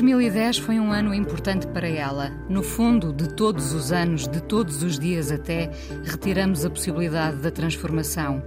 2010 foi um ano importante para ela. No fundo, de todos os anos, de todos os dias até, retiramos a possibilidade da transformação.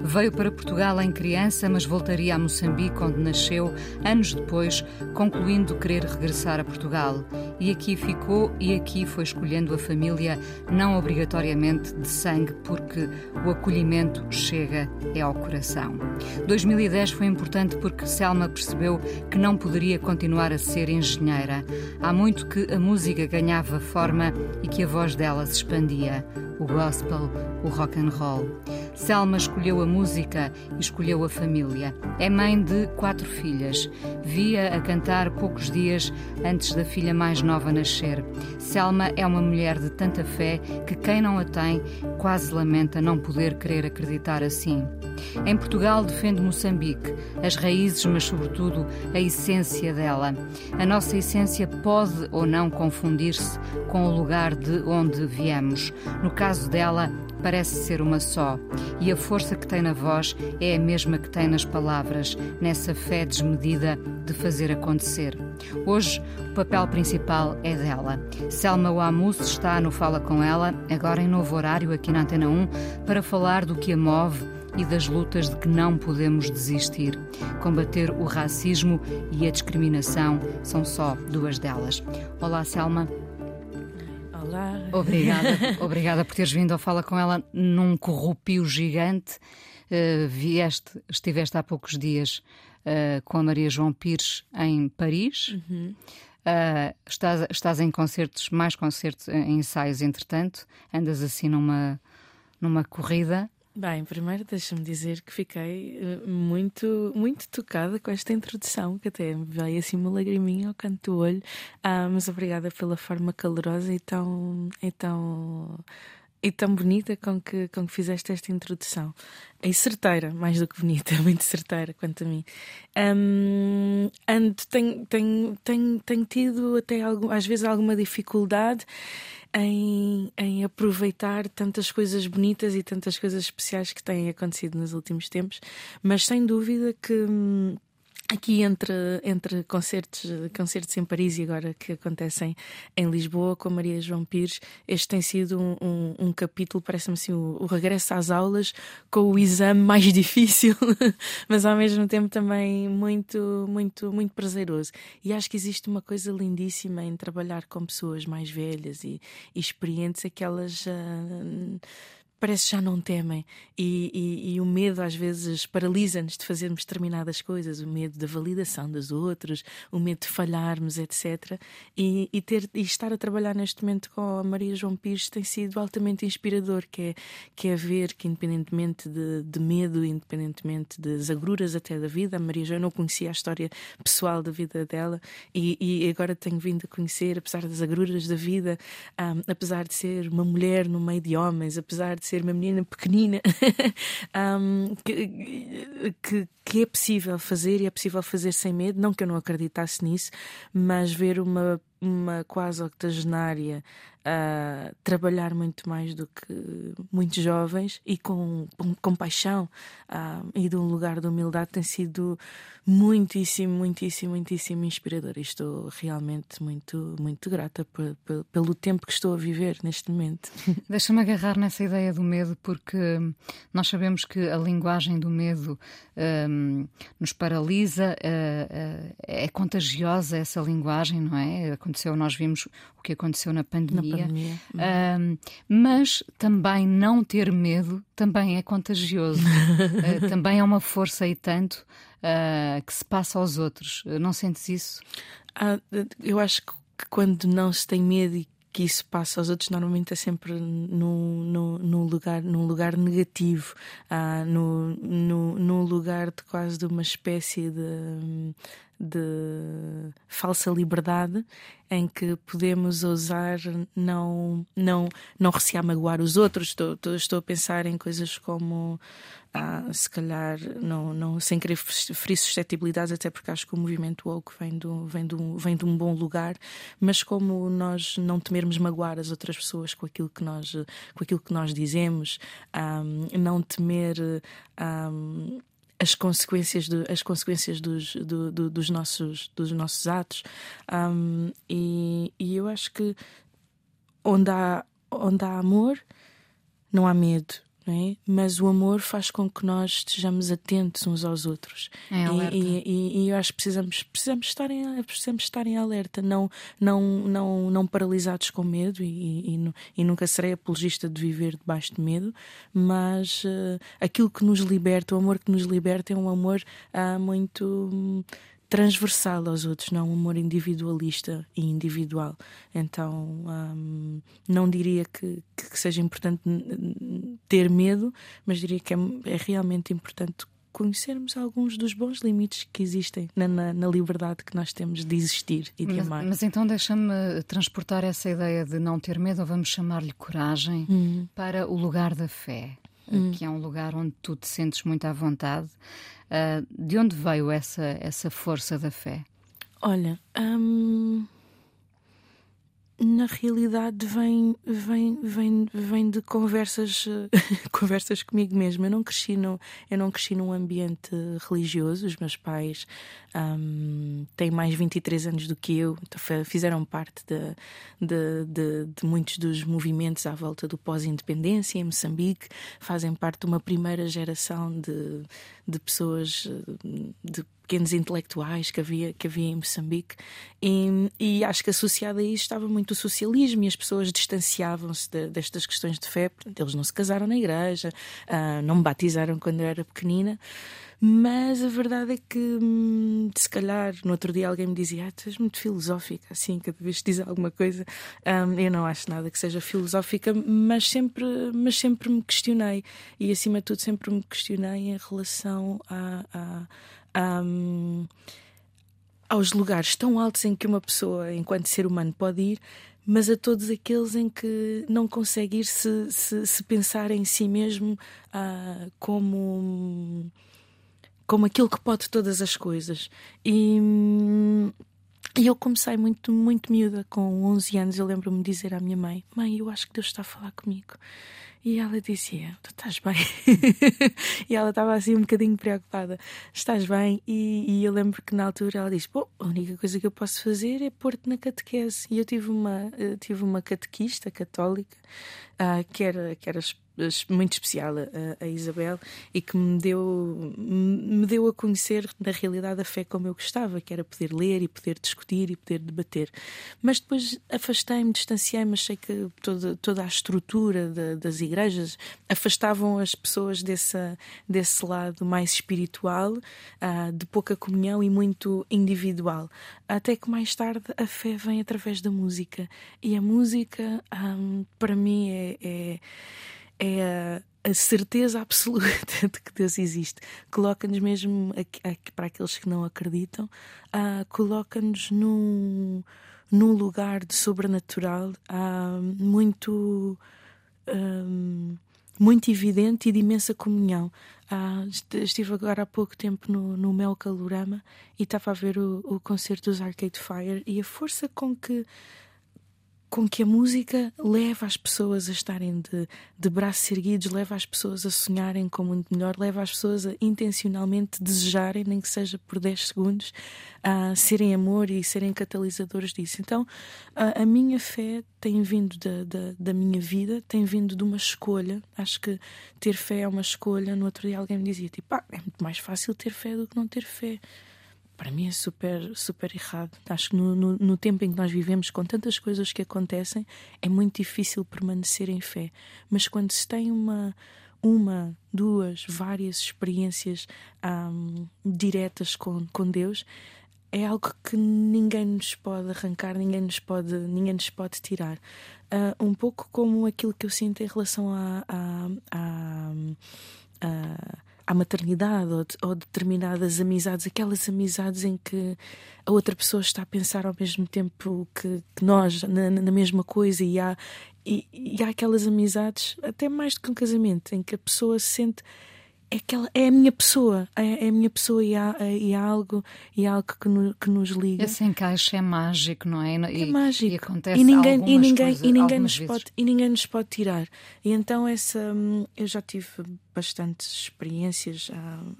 Veio para Portugal em criança, mas voltaria a Moçambique, onde nasceu, anos depois, concluindo querer regressar a Portugal. E aqui ficou e aqui foi escolhendo a família, não obrigatoriamente de sangue, porque o acolhimento chega é ao coração. 2010 foi importante porque Selma percebeu que não poderia continuar a ser engenheira. Há muito que a música ganhava forma e que a voz dela se expandia. O gospel, o rock and roll. Selma escolheu a música e escolheu a família. É mãe de quatro filhas. Via a cantar poucos dias antes da filha mais nova nascer. Selma é uma mulher de tanta fé que quem não a tem quase lamenta não poder querer acreditar assim. Em Portugal defende Moçambique, as raízes, mas sobretudo a essência dela. A nossa essência pode ou não confundir-se com o lugar de onde viemos. No caso dela, parece ser uma só, e a força que tem na voz é a mesma que tem nas palavras, nessa fé desmedida de fazer acontecer. Hoje, o papel principal é dela. Selma Wamus está no Fala Com Ela, agora em novo horário aqui na Antena 1, para falar do que a move e das lutas de que não podemos desistir. Combater o racismo e a discriminação são só duas delas. Olá, Selma. Olá. Obrigada, obrigada por teres vindo ao Fala com ela num corrupio gigante. Uh, vieste, estiveste há poucos dias uh, com a Maria João Pires em Paris. Uhum. Uh, estás, estás em concertos, mais concertos, em ensaios, entretanto, andas assim numa, numa corrida. Bem, primeiro deixa-me dizer que fiquei muito, muito tocada com esta introdução, que até me veio assim uma lagriminha ao canto do olho, ah, mas obrigada pela forma calorosa e tão, e tão, e tão bonita com que, com que fizeste esta introdução. E certeira, mais do que bonita, muito certeira quanto a mim. Um, tenho, tenho, tenho, tenho tido até às vezes alguma dificuldade em, em aproveitar tantas coisas bonitas e tantas coisas especiais que têm acontecido nos últimos tempos, mas sem dúvida que. Hum, aqui entre, entre concertos, concertos em Paris e agora que acontecem em Lisboa com a Maria João Pires, este tem sido um, um, um capítulo, parece-me assim, o, o, regresso às aulas com o exame mais difícil, mas ao mesmo tempo também muito, muito, muito prazeroso. E acho que existe uma coisa lindíssima em trabalhar com pessoas mais velhas e, e experientes, aquelas. Uh, parece que já não temem. E, e, e o medo às vezes paralisa-nos de fazermos determinadas coisas, o medo da validação dos outros, o medo de falharmos, etc. E, e, ter, e estar a trabalhar neste momento com a Maria João Pires tem sido altamente inspirador, que é, que é ver que independentemente de, de medo, independentemente das agruras até da vida, a Maria João não conhecia a história pessoal da vida dela. E, e agora tenho vindo a conhecer, apesar das agruras da vida, um, apesar de ser uma mulher no meio de homens, apesar de ser uma menina pequenina, um, que, que, que, é possível fazer e é possível fazer sem medo. Não que eu não acreditasse nisso, mas ver uma, uma quase octogenária a trabalhar muito mais do que muitos jovens e com, com, com paixão e de um lugar de humildade tem sido muitíssimo, muitíssimo, muitíssimo inspirador. E estou realmente muito, muito grata pelo tempo que estou a viver neste momento. Deixa-me agarrar nessa ideia do medo, porque nós sabemos que a linguagem do medo um, nos paralisa, uh, uh, é contagiosa essa linguagem, não é? Aconteceu, nós vimos o que aconteceu na pandemia. Na pandemia. Uh, mas também não ter medo também é contagioso. uh, também é uma força e tanto uh, que se passa aos outros. Não sentes isso? Ah, eu acho que quando não se tem medo e que isso passa aos outros normalmente é sempre num, num, num lugar, num lugar negativo, ah, no, no, num lugar de quase de uma espécie de de falsa liberdade em que podemos ousar não, não, não recear magoar os outros. Estou, estou, a pensar em coisas como, ah, se calhar, não, não, sem querer ferir suscetibilidades, até porque acho que o movimento woke vem, do, vem, do, vem de um bom lugar, mas como nós não temermos magoar as outras pessoas com aquilo que nós, com aquilo que nós dizemos, ah, não temer. Ah, as consequências, de, as consequências dos, do, do, dos, nossos, dos nossos atos. Um, e, e eu acho que onde há, onde há amor, não há medo é? Mas o amor faz com que nós estejamos atentos uns aos outros. É e, e, e, eu acho que precisamos, precisamos, estar em, precisamos estar em alerta, não, não, não, não paralisados com medo, e, e, nunca serei apologista de viver debaixo de medo, mas uh, aquilo que nos liberta, o amor que nos liberta é um amor uh, muito transversal aos outros, não um amor individualista e individual. Então, hum, não diria que, que, seja importante ter medo, mas diria que é, é, realmente importante conhecermos alguns dos bons limites que existem na, na, na liberdade que nós temos de existir e de mas, amar. Mas então deixa-me transportar essa ideia de não ter medo, ou vamos chamar-lhe coragem, hum. para o lugar da fé, hum. que é um lugar onde tu te sentes muito à vontade. Uh, de onde veio essa, essa força da fé? Olha, hum, na realidade vem, vem, vem, vem de conversas, conversas comigo mesma. Eu não cresci no, eu não cresci num ambiente religioso. Os meus pais um, têm mais 23 anos do que eu, então fizeram parte de, de, de, de muitos dos movimentos à volta do pós-independência em Moçambique, fazem parte de uma primeira geração de, de pessoas de pequenos intelectuais que havia, que havia em Moçambique, e, e acho que associado a isso estava muito o socialismo e as pessoas distanciavam-se de, destas questões de fé. Eles não se casaram na igreja, uh, não me batizaram quando eu era pequenina. Mas a verdade é que, hum, se calhar, no outro dia alguém me dizia: ah, Tu és muito filosófica, assim, cada vez que diz alguma coisa. Um, eu não acho nada que seja filosófica, mas sempre, mas sempre me questionei. E, acima de tudo, sempre me questionei em relação a, a um, aos lugares tão altos em que uma pessoa, enquanto ser humano, pode ir, mas a todos aqueles em que não consegue ir se, se, se pensar em si mesmo uh, como, como aquilo que pode todas as coisas. E. E eu comecei muito, muito miúda, com 11 anos. Eu lembro-me de dizer à minha mãe: Mãe, eu acho que Deus está a falar comigo. E ela dizia: Tu estás bem? e ela estava assim um bocadinho preocupada: Estás bem? E, e, eu lembro que na altura ela disse: Bom, a única coisa que eu posso fazer é pôr-te na catequese. E eu tive uma, eu tive uma catequista católica uh, que, era, que era muito especial a, a, Isabel e que me deu, me deu a conhecer na realidade a fé como eu gostava, que era poder ler e poder discutir e poder debater. Mas depois afastei-me, distanciei-me, achei que toda, toda a estrutura de, das igrejas afastavam as pessoas dessa, desse lado mais espiritual, uh, de pouca comunhão e muito individual. Até que mais tarde a fé vem através da música. E a música, um, para mim, é, é é a, a certeza absoluta de que Deus existe. Coloca-nos mesmo, para aqueles que não acreditam, uh, coloca-nos num, num lugar de sobrenatural uh, muito. Um, muito evidente e de imensa comunhão. Ah, estive agora há pouco tempo no, no Mel Calorama e estava a ver o, o concerto dos Arcade Fire e a força com que com que a música leva as pessoas a estarem de, de braços erguidos, leva as pessoas a sonharem com muito melhor, leva as pessoas a intencionalmente desejarem, nem que seja por 10 segundos, a serem amor e serem catalisadores disso. Então, a, a minha fé tem vindo da, da, da, minha vida, tem vindo de uma escolha. Acho que ter fé é uma escolha. No outro dia alguém me dizia: tipo, ah, é muito mais fácil ter fé do que não ter fé para mim é super, super errado. Acho que no, no, no, tempo em que nós vivemos, com tantas coisas que acontecem, é muito difícil permanecer em fé. Mas quando se tem uma, uma duas, várias experiências um, diretas com, com Deus, é algo que ninguém nos pode arrancar, ninguém nos pode, ninguém nos pode tirar. Uh, um pouco como aquilo que eu sinto em relação a, a, a, a à maternidade ou, ou, determinadas amizades, aquelas amizades em que a outra pessoa está a pensar ao mesmo tempo que, que nós, na, na, mesma coisa, e há, e, e há aquelas amizades, até mais do que um casamento, em que a pessoa se sente é, aquela, é a minha pessoa, é, é a minha pessoa e há, e há algo, e há algo que, no, que nos liga. Esse encaixe é mágico, não é? E, é mágico. E acontece e ninguém, e ninguém, coisas, e ninguém nos pode e ninguém nos pode tirar. E então essa hum, eu já tive bastantes experiências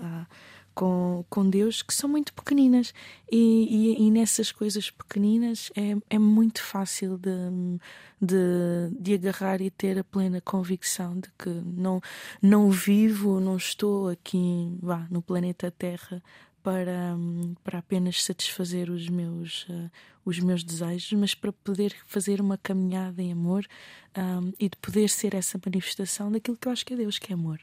a com, com Deus que são muito pequeninas e, e, e nessas coisas pequeninas é, é muito fácil de, de, de agarrar e ter a plena convicção de que não, não vivo, não estou aqui vá, no planeta Terra para, para apenas satisfazer os meus, uh, os meus desejos, mas para poder fazer uma caminhada em amor um, e de poder ser essa manifestação daquilo que eu acho que é Deus, que é amor.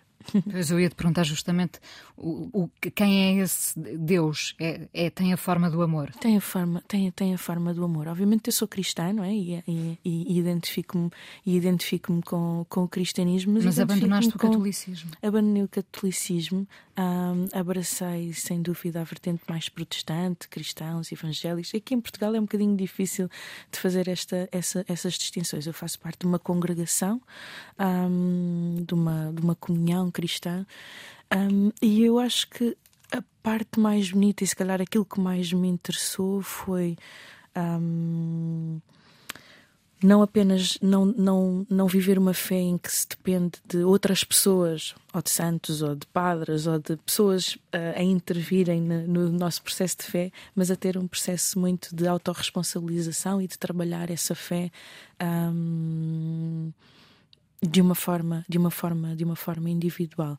Pois eu ia te perguntar justamente o, o, quem é esse Deus? É, é, tem a forma do amor? Tem a forma, tem, tem a forma do amor. Obviamente eu sou cristã, não é? E, e, e identifico-me identifico com, com o cristianismo. Mas, mas abandonaste o catolicismo? Abandonei o catolicismo, um, abracei sem dúvida a vertente mais protestante, cristãos, evangélicos. Aqui em Portugal é um bocadinho difícil de fazer esta, essa, essas distinções. Eu faço parte de uma congregação, um, de, uma, de uma comunhão cristã. Um, e eu acho que a parte mais bonita e se calhar aquilo que mais me interessou foi um, não apenas não, não, não viver uma fé em que se depende de outras pessoas, ou de santos, ou de padres, ou de pessoas uh, a intervirem no, no, nosso processo de fé, mas a ter um processo muito de autorresponsabilização e de trabalhar essa fé. Um, de uma forma de uma forma de uma forma individual.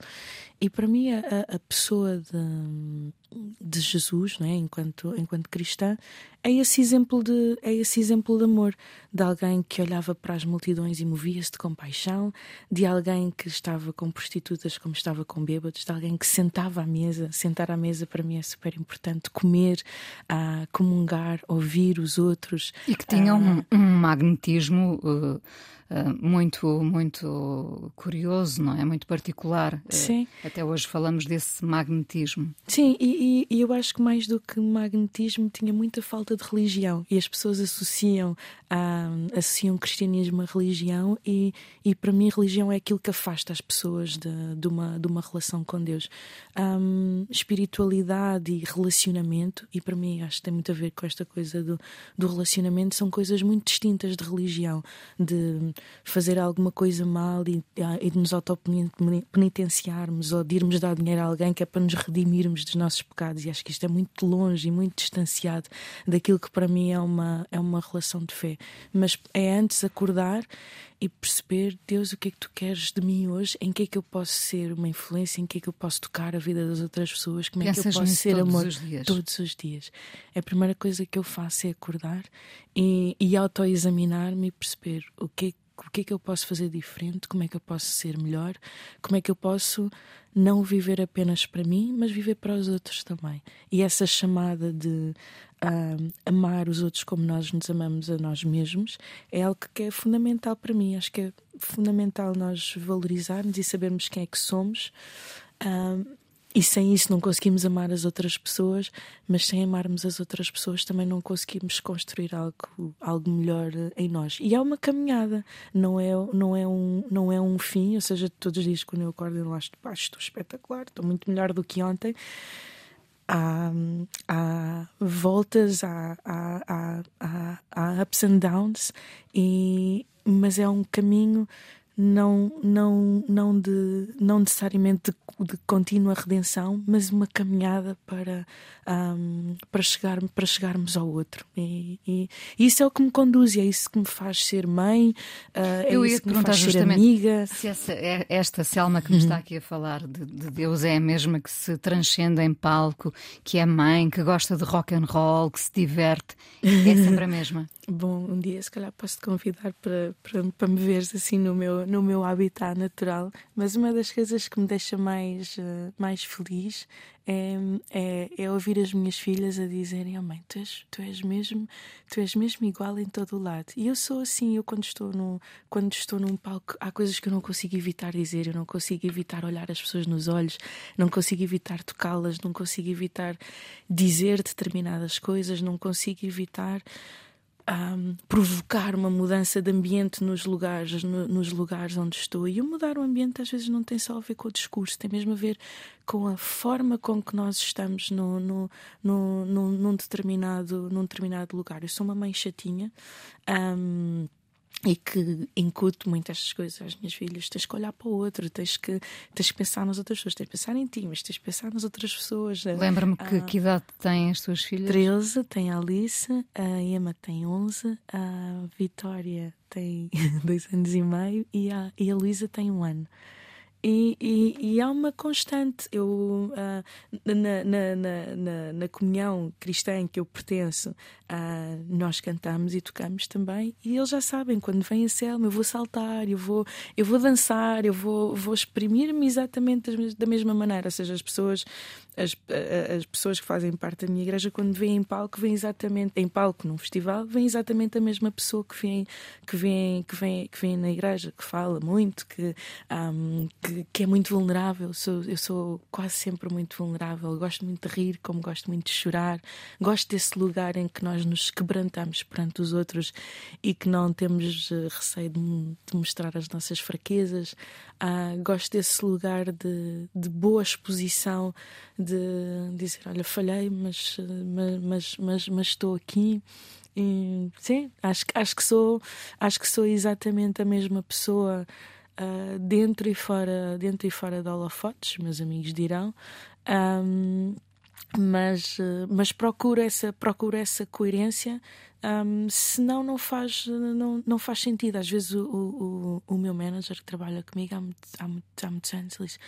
E para mim a, a pessoa de, de Jesus né enquanto enquanto cristã é esse exemplo de é esse exemplo de amor de alguém que olhava para as multidões e movia-se de compaixão de alguém que estava com prostitutas como estava com bêbados de alguém que sentava à mesa sentar à mesa para mim é super importante comer a comungar ouvir os outros e que tinha um, um magnetismo uh ah, muito, muito curioso, não é? Muito particular. Ah, Sim. até hoje falamos desse magnetismo. Sim, e, e, eu acho que mais do que magnetismo tinha muita falta de religião e as pessoas associam, a, associam cristianismo à religião e, e para mim religião é aquilo que afasta as pessoas de, de, uma, de uma relação com Deus. Um, espiritualidade e relacionamento, e para mim acho que tem muito a ver com esta coisa do, do relacionamento, são coisas muito distintas de religião, de fazer alguma coisa mal e, e de nos autopenitenciarmos ou de irmos dar dinheiro a alguém que é para nos redimirmos dos nossos pecados. E acho que isto é muito longe e muito distanciado daquilo que para mim é uma, é uma relação de fé. Mas é antes acordar e perceber, Deus, o que é que tu queres de mim hoje, em que é que eu posso ser uma influência, em que é que eu posso tocar a vida das outras pessoas, como Pensas é que eu posso ser todos amor os dias. todos os dias. A primeira coisa que eu faço é acordar e, e autoexaminar-me e perceber o que é que o que é que eu posso fazer diferente, como é que eu posso ser melhor, como é que eu posso não viver apenas para mim, mas viver para os outros também. E essa chamada de uh, amar os outros como nós nos amamos a nós mesmos é algo que é fundamental para mim. Acho que é fundamental nós valorizarmos e sabermos quem é que somos. Uh, e sem isso não conseguimos amar as outras pessoas, mas sem amarmos as outras pessoas também não conseguimos construir algo, algo melhor em nós. E é uma caminhada, não é, não é, um, não é um fim, ou seja, todos os dias quando eu acordo eu acho, pá, estou espetacular, estou muito melhor do que ontem. Há, há voltas, há, há, há, há ups and downs, e, mas é um caminho não, não, não, de, não necessariamente de, de contínua redenção, mas uma caminhada para, um, para, chegar, para chegarmos ao outro. E, e, isso é o que me conduz, é isso que me faz ser mãe, uh, é Eu isso ia que me faz ser amiga. Se essa, é, esta Selma que me está aqui a falar de, de, Deus é a mesma que se transcende em palco, que é mãe, que gosta de rock and roll, que se diverte, é sempre a mesma. Bom, um dia se calhar posso te convidar para, para, para me veres assim no meu, no meu habitat natural, mas uma das coisas que me deixa mais, uh, mais feliz é, é, é, ouvir as minhas filhas a dizerem: Oh mãe, tu és, tu és mesmo tu és mesmo igual em todo o lado. E eu sou assim, eu quando estou, no, quando estou num palco, há coisas que eu não consigo evitar dizer, eu não consigo evitar olhar as pessoas nos olhos, não consigo evitar tocá-las, não consigo evitar dizer determinadas coisas, não consigo evitar um, provocar uma mudança de ambiente nos lugares, no, nos lugares onde estou. E o mudar o ambiente às vezes não tem só a ver com o discurso, tem mesmo a ver com a forma com que nós estamos no, no, no, num, determinado, num determinado lugar. Eu sou uma mãe chatinha. Um, e que incuto muito estas coisas às minhas filhas. Tens que olhar para o outro, tens que, tens que pensar nas outras pessoas, tens que pensar em ti, mas tens que pensar nas outras pessoas. Lembra-me que, ah, que idade têm as tuas filhas? 13, tem a Alice, a Emma tem 11, a Vitória tem 2 anos e meio e a, e a Luísa tem um ano. E, e, e, há uma constante. Eu, uh, na, na, na, na, comunhão cristã em que eu pertenço, uh, nós cantamos e tocamos também. E eles já sabem, quando vem a Selma, eu vou saltar, eu vou, eu vou dançar, eu vou, vou exprimir-me exatamente da mesma maneira. Ou seja, as pessoas as, as pessoas que fazem parte da minha igreja, quando vêm em palco, vêm exatamente, em palco num festival, vem exatamente a mesma pessoa que vem, que vem, que vem, que vem na igreja, que fala muito, que, um, que, que, é muito vulnerável. Sou, eu sou quase sempre muito vulnerável. Gosto muito de rir, como gosto muito de chorar. Gosto desse lugar em que nós nos quebrantamos perante os outros e que não temos eh, receio de, de mostrar as nossas fraquezas. Uh, gosto desse lugar de, de boa exposição de dizer, olha, falhei, mas, mas, mas, mas, estou aqui. E, sim, acho, acho, que sou, acho que sou exatamente a mesma pessoa uh, dentro e fora dentro e fora de holofotes, meus amigos dirão. Um, mas, mas procuro essa, procuro essa coerência, um, senão não faz, não, não faz sentido. Às vezes o, o, o meu manager que trabalha comigo há, muito, há, muito, há muitos anos ele diz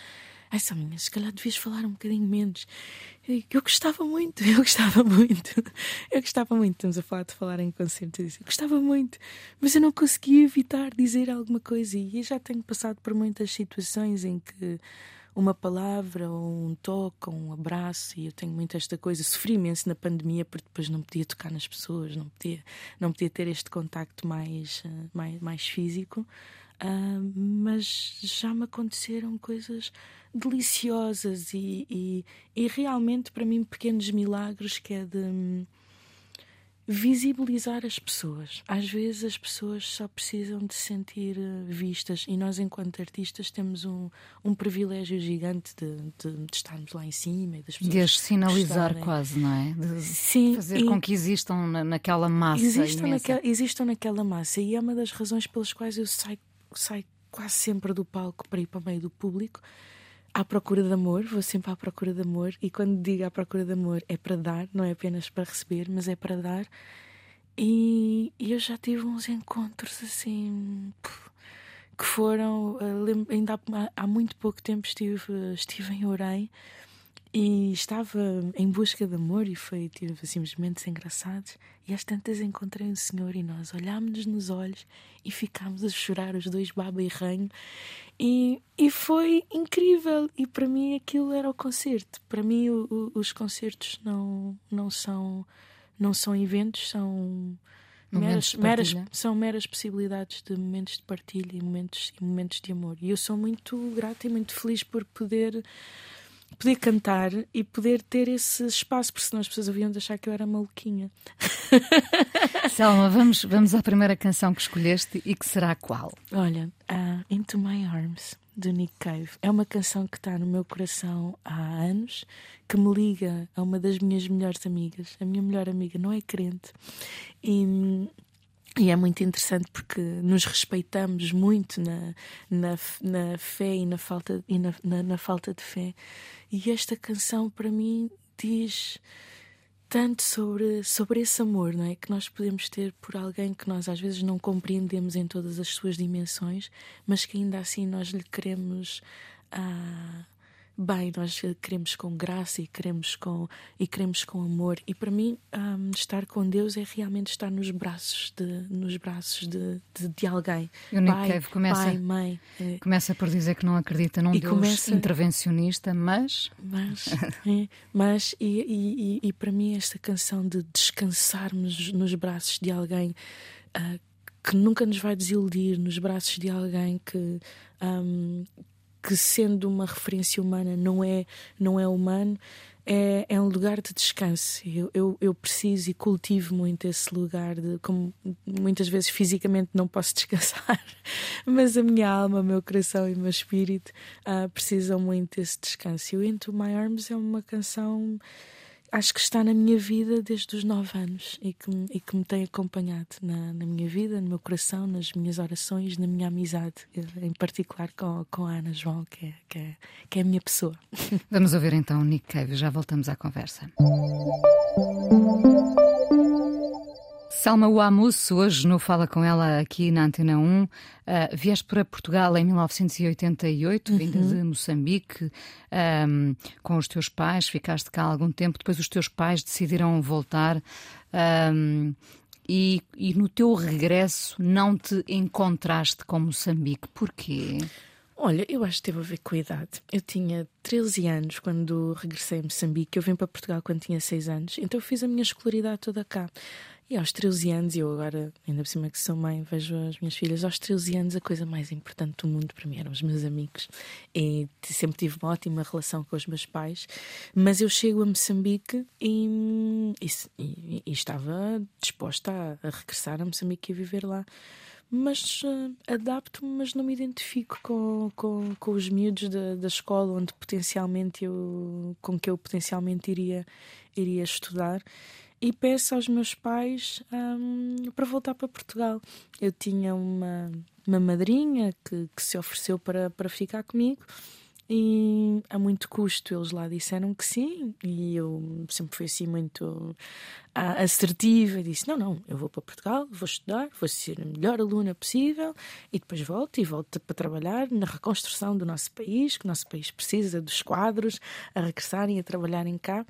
Ai, Saminha, se calhar devias falar um bocadinho menos. Eu gostava muito, eu gostava muito. Eu gostava muito. Estamos a falar de falar em concertos. Eu gostava muito, mas eu não conseguia evitar dizer alguma coisa. E eu já tenho passado por muitas situações em que uma palavra, ou um toque, ou um abraço, e eu tenho muito esta coisa. Sofri imenso na pandemia porque depois não podia tocar nas pessoas, não podia, não podia ter este contacto mais, eh, mais, mais físico. Uh, mas já me aconteceram coisas deliciosas e, e, e, realmente para mim pequenos milagres que é de hum, visibilizar as pessoas. Às vezes as pessoas só precisam de sentir uh, vistas e nós enquanto artistas temos um, um privilégio gigante de, de, de, estarmos lá em cima e das pessoas de as sinalizar quase, não é? De Sim, fazer com que existam na, naquela massa. Existam naquela, existam naquela massa e é uma das razões pelas quais eu saio saio quase sempre do palco para ir para o meio do público à procura de amor, vou sempre à procura de amor e quando digo à procura de amor é para dar, não é apenas para receber, mas é para dar. E, e eu já tive uns encontros assim que foram, eh, ainda há, há, muito pouco tempo estive, estive em Orem e estava em busca de amor e foi, tive assim uns momentos engraçados. E às tantas encontrei um senhor e nós olhámos-nos nos olhos e ficámos a chorar, os dois baba e ranho. E, e foi incrível. E para mim aquilo era o concerto. Para mim o, o, os concertos não, não, são, não são eventos, são. Meras, meras, são meras possibilidades de momentos de partilha e momentos, e momentos de amor. E eu sou muito grata e muito feliz por poder poder cantar e poder ter esse espaço, porque senão as pessoas haviam de achar que eu era maluquinha. Selma, vamos, vamos à primeira canção que escolheste e que será qual? Olha, uh, Into My Arms, do Nick Cave. É uma canção que está no meu coração há anos, que me liga a uma das minhas melhores amigas. A minha melhor amiga não é crente. E e é muito interessante porque nos respeitamos muito na, na, na fé e, na falta, e na, na, na falta de fé. E esta canção, para mim, diz tanto sobre, sobre esse amor não é? que nós podemos ter por alguém que nós às vezes não compreendemos em todas as suas dimensões, mas que ainda assim nós lhe queremos ah, bem, nós queremos com graça e queremos com, e queremos com amor. E para mim, um, estar com Deus é realmente estar nos braços de, nos braços de, de, de alguém. E o Nick pai, começa, pai, mãe. É. Começa por dizer que não acredita num Deus começa, intervencionista, mas. Mas, é, mas e, e, e, para mim, esta canção de descansarmos nos braços de alguém. Uh, que nunca nos vai desiludir nos braços de alguém que, um, que sendo uma referência humana não é, não é humano, é, é um lugar de descanso. Eu, eu, eu, preciso e cultivo muito esse lugar, de, como muitas vezes fisicamente não posso descansar, mas a minha alma, o meu coração e o meu espírito uh, precisam muito desse descanso. E o Into My Arms é uma canção acho que está na minha vida desde os nove anos e que, e que me tem acompanhado na, na, minha vida, no meu coração, nas minhas orações, na minha amizade, em particular com, com a Ana João, que é, que, é, que é a minha pessoa. Vamos ouvir então Nick Cave, já voltamos à conversa. Salma Wamus, hoje no Fala Com Ela aqui na Antena 1. Uh, vieste para Portugal em 1988, uhum. vinda de Moçambique, um, com os teus pais, ficaste cá há algum tempo, depois os teus pais decidiram voltar. Um, e, e no teu regresso não te encontraste com Moçambique. Porquê? Olha, eu acho que teve a ver com a idade. Eu tinha 13 anos quando regressei a Moçambique. Eu vim para Portugal quando tinha 6 anos, então eu fiz a minha escolaridade toda cá. E aos 13 anos, eu agora, ainda por cima que sou mãe, vejo as minhas filhas, aos 13 anos a coisa mais importante do mundo para mim eram os meus amigos. E sempre tive uma ótima relação com os meus pais, mas eu chego a Moçambique e, e, e estava disposta a, a, regressar a Moçambique e viver lá. Mas uh, adapto-me, mas não me identifico com, com, com os miúdos da, da escola onde potencialmente eu, com que eu potencialmente iria, iria estudar e peço aos meus pais um, para voltar para Portugal. Eu tinha uma, uma madrinha que, que se ofereceu para, para ficar comigo e a muito custo eles lá disseram que sim, e eu sempre fui assim muito assertiva e disse: Não, não, eu vou para Portugal, vou estudar, vou ser a melhor aluna possível e depois volto e volto para trabalhar na reconstrução do nosso país, que o nosso país precisa dos quadros a regressarem a trabalharem cá.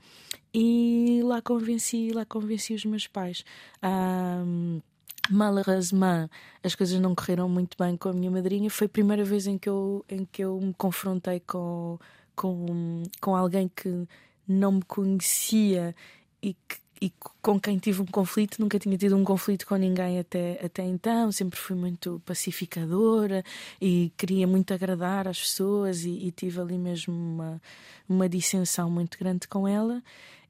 E lá convenci, lá convenci os meus pais. Um, malheureusement as coisas não correram muito bem com a minha madrinha. Foi a primeira vez em que eu, em que eu me confrontei com, com, com alguém que não me conhecia e, que, e com quem tive um conflito. Nunca tinha tido um conflito com ninguém até, até então. Sempre fui muito pacificadora e queria muito agradar às pessoas e, e tive ali mesmo uma, uma dissensão muito grande com ela.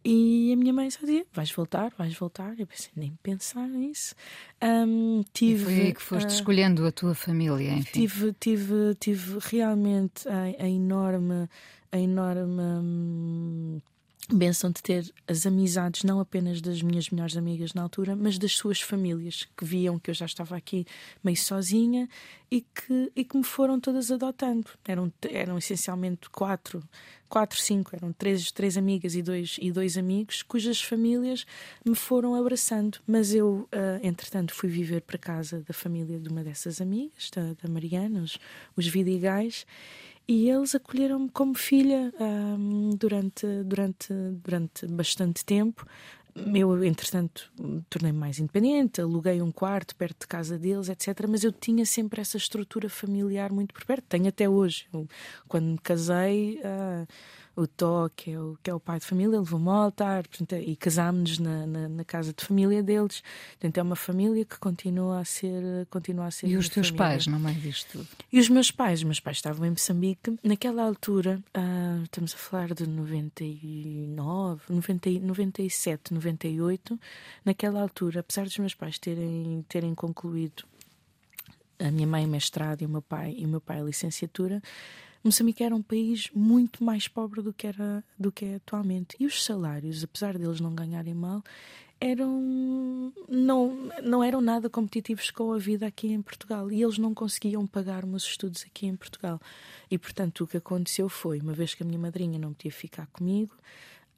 E a minha mãe só dizia: vais voltar, vais voltar. Eu pensei, nem pensar nisso. Um, tive, e foi aí que foste uh, escolhendo a tua família, enfim. Tive, tive, tive realmente a, a enorme, a enorme. Hum, benção de ter as amizades não apenas das minhas melhores amigas na altura, mas das suas famílias que viam que eu já estava aqui meio sozinha e que, e que me foram todas adotando. Eram, eram essencialmente quatro, quatro, cinco, eram três, três amigas e dois, e dois amigos cujas famílias me foram abraçando. Mas eu, uh, entretanto, fui viver para casa da família de uma dessas amigas, da, da Mariana, os, os Vidigais e eles acolheram-me como filha um, durante, durante, durante bastante tempo. Eu, entretanto, tornei-me mais independente, aluguei um quarto perto de casa deles, etc. Mas eu tinha sempre essa estrutura familiar muito por perto. Tenho até hoje. Eu, quando me casei. Uh, o Tó, que é o, que é o pai de família, levou-me ao altar portanto, e casámos-nos na, na, na, casa de família deles. Portanto, é uma família que continua a ser. Continua a ser e os teus família. pais, não mais disto tudo? E os meus pais? Meus pais estavam em Moçambique. Naquela altura, uh, estamos a falar de 99, 90, 97, 98. Naquela altura, apesar dos meus pais terem, terem concluído a minha mãe mestrado e o meu pai e o meu pai a licenciatura Moçambique era um país muito mais pobre do que era do que é atualmente. E os salários, apesar deles não ganharem mal, eram não não eram nada competitivos com a vida aqui em Portugal. E eles não conseguiam pagar meus estudos aqui em Portugal. E portanto o que aconteceu foi uma vez que a minha madrinha não podia ficar comigo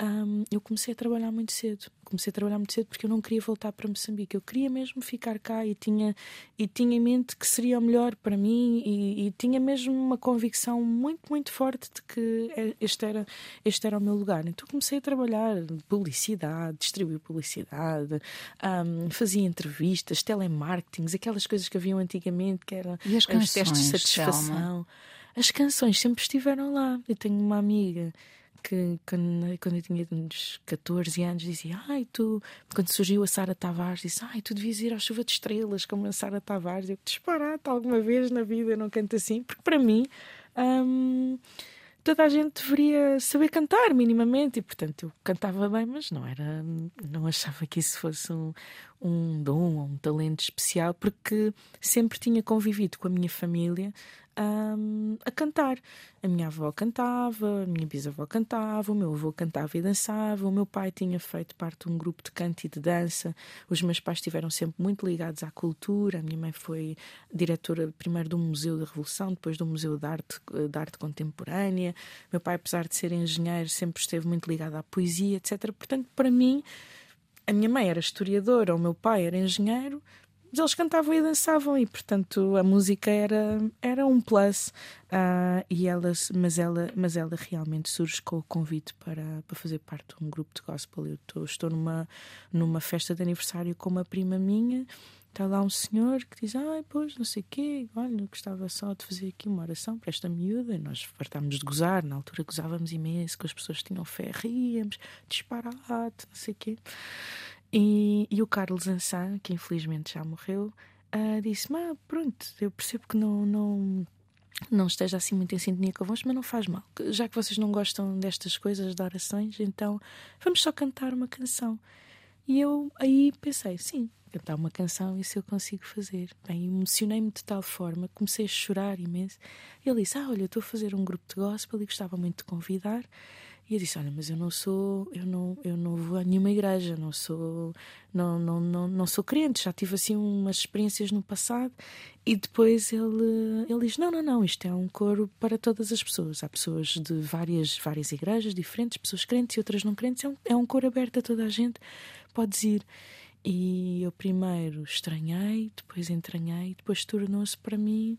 um, eu comecei a trabalhar muito cedo. Comecei a trabalhar muito cedo porque eu não queria voltar para Moçambique. Eu queria mesmo ficar cá e tinha, e tinha em mente que seria o melhor para mim e, e tinha mesmo uma convicção muito, muito forte de que é, este era, este era o meu lugar. Então comecei a trabalhar publicidade, distribuir publicidade, um, fazia entrevistas, telemarketings, aquelas coisas que haviam antigamente que eram e as canções, os testes de satisfação. Selma? As canções sempre estiveram lá. Eu tenho uma amiga que quando, quando eu tinha uns 14 anos dizia: Ai, tu, quando surgiu a Sara Tavares, disse: Ai, tu devias ir à chuva de estrelas como a Sara Tavares. Eu disparate alguma vez na vida, eu não canto assim, porque para mim. Hum, toda a gente deveria saber cantar minimamente e portanto eu cantava bem mas não era não achava que isso fosse um, um dom ou um talento especial porque sempre tinha convivido com a minha família um, a cantar. A minha avó cantava, a minha bisavó cantava, o meu avô cantava e dançava, o meu pai tinha feito parte de um grupo de canto e de dança. Os meus pais estiveram sempre muito ligados à cultura. A minha mãe foi diretora primeiro do Museu da Revolução, depois do Museu de Arte, de Arte Contemporânea. Meu pai, apesar de ser engenheiro, sempre esteve muito ligado à poesia, etc. Portanto, para mim, a minha mãe era historiadora, o meu pai era engenheiro, mas eles cantavam e dançavam e portanto a música era era um plus. Uh, e ela mas ela mas ela realmente surge com o convite para para fazer parte de um grupo de gospel. Eu tô, estou numa numa festa de aniversário com uma prima minha. Está lá um senhor que diz ai pois não sei quê. Olha gostava só de fazer aqui uma oração para esta miúda. E nós fartámos de gozar. Na altura gozávamos imenso que as pessoas tinham fé. Ríamos disparate não sei quê e, e o Carlos Ansan, que infelizmente já morreu, uh, disse: Mas pronto, eu percebo que não, não, não esteja assim muito em sintonia convosco, mas não faz mal. Já que vocês não gostam destas coisas, de orações, então vamos só cantar uma canção. E eu aí pensei: sim, cantar uma canção, isso eu consigo fazer. Bem, emocionei-me de tal forma, comecei a chorar imenso. Ele disse: Ah, olha, estou a fazer um grupo de gospel e gostava muito de convidar. E eu disse: Olha, mas eu não sou, eu não, eu não vou a nenhuma igreja, não sou, não, não, não, não sou crente. Já tive assim umas experiências no passado. E depois ele, ele diz: Não, não, não, isto é um coro para todas as pessoas. Há pessoas de várias, várias igrejas diferentes, pessoas crentes e outras não crentes. É um, é um coro aberto a toda a gente. Podes ir. E eu primeiro estranhei, depois entranhei, depois tornou-se para mim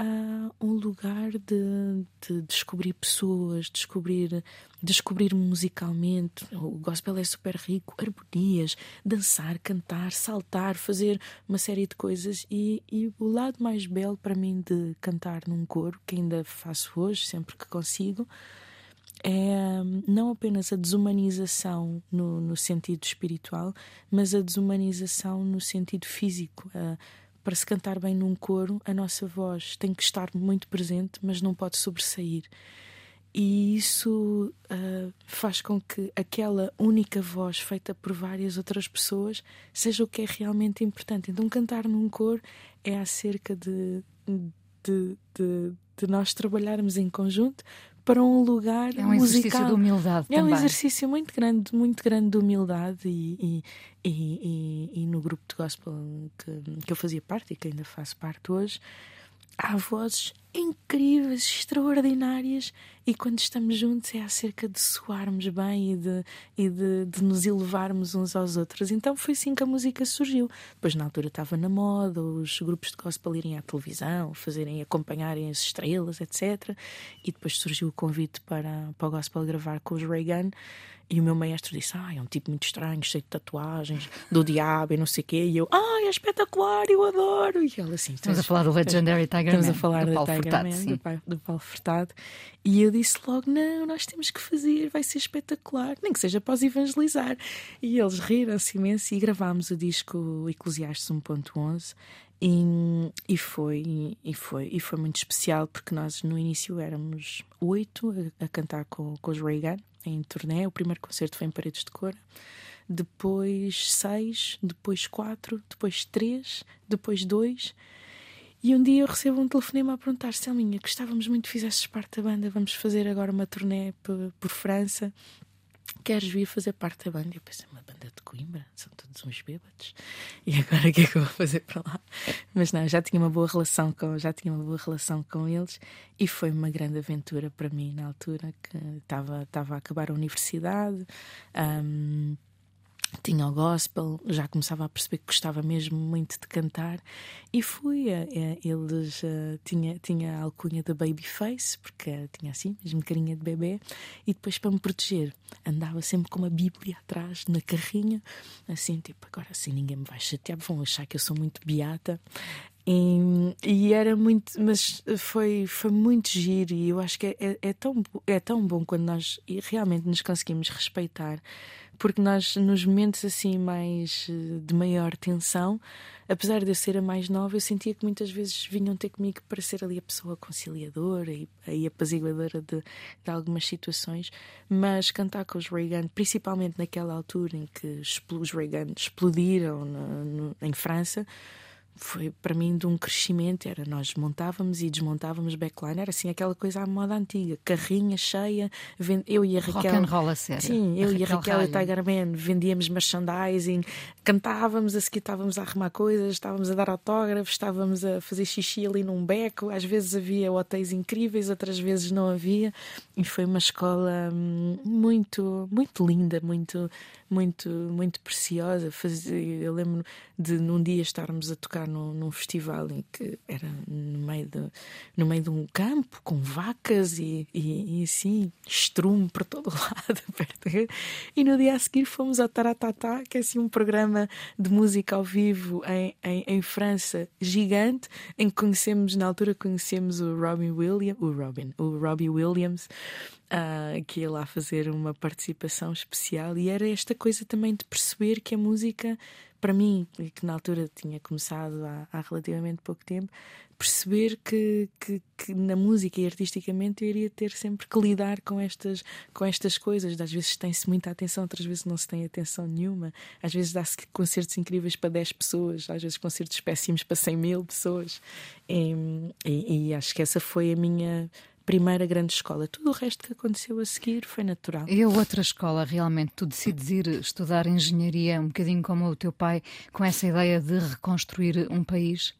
uh, um lugar de, de, descobrir pessoas, descobrir, descobrir musicalmente. O gospel é super rico, harmonias, dançar, cantar, saltar, fazer uma série de coisas. E, e o lado mais belo para mim de cantar num coro, que ainda faço hoje, sempre que consigo, é não apenas a desumanização no, no sentido espiritual, mas a desumanização no sentido físico. A, para se cantar bem num coro, a nossa voz tem que estar muito presente, mas não pode sobressair. E isso uh, faz com que aquela única voz feita por várias outras pessoas seja o que é realmente importante. Então, cantar num coro é acerca de, de, de, de nós trabalharmos em conjunto para um lugar é um musical. exercício de humildade é também. um exercício muito grande muito grande de humildade e, e, e, e no grupo de gospel que, que eu fazia parte e que ainda faço parte hoje há vozes incríveis, extraordinárias, e quando estamos juntos é acerca de soarmos bem e de, e de, de, nos elevarmos uns aos outros. Então foi assim que a música surgiu. Depois, na altura, estava na moda, os grupos de gospel irem à televisão, fazerem, acompanharem as estrelas, etc. E depois surgiu o convite para, para o gospel gravar com os Reagan. E o meu maestro disse: Ah, é um tipo muito estranho, cheio de tatuagens, do diabo e não sei o quê. E eu: Ah, é espetacular, eu adoro. E ela assim: Estamos a falar do Legendary Tiger Estamos Man. a falar do, Tiger Furtado, Man, do, do Paulo Furtado. E eu disse logo: Não, nós temos que fazer, vai ser espetacular, nem que seja para evangelizar. E eles riram-se imenso e gravámos o disco Eclesiastes 1.11. E, e, foi, e, foi, e foi muito especial porque nós no início éramos oito a, a cantar com, com os Reagan em turnê. O primeiro concerto foi em Paredes de Cora, depois seis, depois quatro, depois três, depois dois. E um dia eu recebo um telefonema a perguntar: Selminha, gostávamos muito que fizesses parte da banda, vamos fazer agora uma turnê por, por França. queres vir fazer parte da banda? Eu pensei, uma banda de Coimbra, são todos uns bêbados. E agora o que é que eu vou fazer para lá? Mas não, já tinha uma boa relação com, já tinha uma boa relação com eles e foi uma grande aventura para mim na altura que estava, estava a acabar a universidade. Um, tinha o gospel, já começava a perceber que gostava mesmo muito de cantar e fui. A, eles uh, tinha, tinha a alcunha da Babyface, porque tinha assim, mesmo carinha de bebê, e depois para me proteger andava sempre com uma Bíblia atrás na carrinha, assim, tipo, agora assim ninguém me vai chatear, vão achar que eu sou muito beata. E, e, era muito, mas foi, foi muito giro e eu acho que é, é, é, tão, é tão bom quando nós realmente nos conseguimos respeitar porque nós, nos momentos assim mais eh, de maior tensão, apesar de eu ser a mais nova, eu sentia que muitas vezes vinham ter comigo para ser ali a pessoa conciliadora e, e apaziguadora de, de algumas situações, mas cantar com os Reagan, principalmente naquela altura em que os Reagan explodiram no, em França foi para mim de um crescimento. Era nós montávamos e desmontávamos backline, era assim aquela coisa à moda antiga, carrinha cheia. Eu e a Raquel. Rock and roll a sério. Sim, eu a e a Raquel e Tiger Man vendíamos merchandising, cantávamos, a seguir estávamos a arrumar coisas, estávamos a dar autógrafos, estávamos a fazer xixi ali num beco. Às vezes havia hotéis incríveis, outras vezes não havia. E foi uma escola hum, muito, muito linda, muito, muito, muito preciosa. Eu lembro de num dia estarmos a tocar num, num, festival em que era no meio de, no meio de um campo com vacas e, e, e assim, estrume por todo lado. Perto. E no dia a seguir fomos ao Taratatá, que é assim um programa de música ao vivo em, em, em França gigante, em que conhecemos, na altura conhecemos o Robin Williams, o Robin, o Robbie Williams. Uh, que ia lá fazer uma participação especial e era esta coisa também de perceber que a música para mim, que na altura tinha começado há, há relativamente pouco tempo, perceber que, que, que, na música e artisticamente eu iria ter sempre que lidar com estas, com estas coisas. Às vezes tem-se muita atenção, outras vezes não se tem atenção nenhuma. Às vezes dá-se concertos incríveis para 10 pessoas, às vezes concertos péssimos para 100 mil pessoas. E, e, e acho que essa foi a minha primeira grande escola. Tudo o resto que aconteceu a seguir foi natural. E a outra escola, realmente, tu decides ir estudar engenharia, um bocadinho como o teu pai, com essa ideia de reconstruir um país?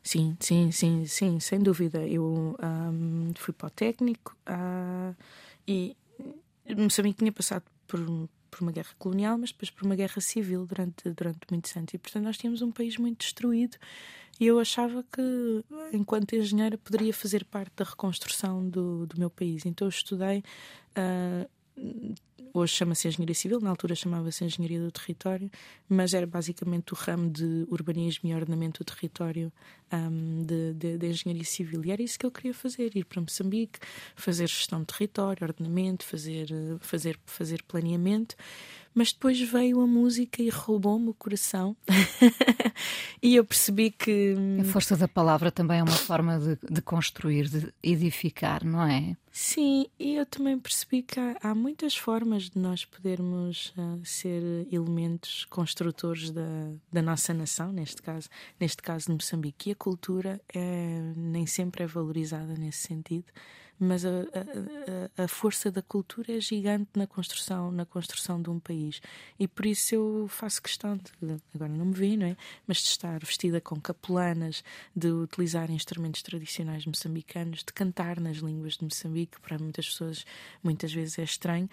Sim, sim, sim, sim, sem dúvida. Eu um, fui para o técnico uh, e Moçambique tinha passado por, por uma guerra colonial, mas depois por uma guerra civil durante, durante muitos anos. E, portanto, nós tínhamos um país muito destruído e eu achava que, enquanto engenheira, poderia fazer parte da reconstrução do, do meu país. Então eu estudei. Uh, hoje chama-se Engenharia Civil, na altura chamava-se Engenharia do Território, mas era basicamente o ramo de urbanismo e ordenamento do território um, de, de, de, Engenharia Civil. E era isso que eu queria fazer: ir para Moçambique, fazer gestão de território, ordenamento, fazer, fazer, fazer planeamento. Mas depois veio a música e roubou-me o coração. e eu percebi que. A força da palavra também é uma forma de, de construir, de edificar, não é? Sim, e eu também percebi que há, há muitas formas de nós podermos uh, ser elementos construtores da, da nossa nação, neste caso, neste caso de Moçambique. E a cultura é, nem sempre é valorizada nesse sentido mas a, a, a, força da cultura é gigante na construção, na construção de um país. E por isso eu faço questão de, agora não me vi, não é? Mas de estar vestida com capelanas, de utilizar instrumentos tradicionais moçambicanos, de cantar nas línguas de Moçambique, para muitas pessoas muitas vezes é estranho.